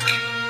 Thank you.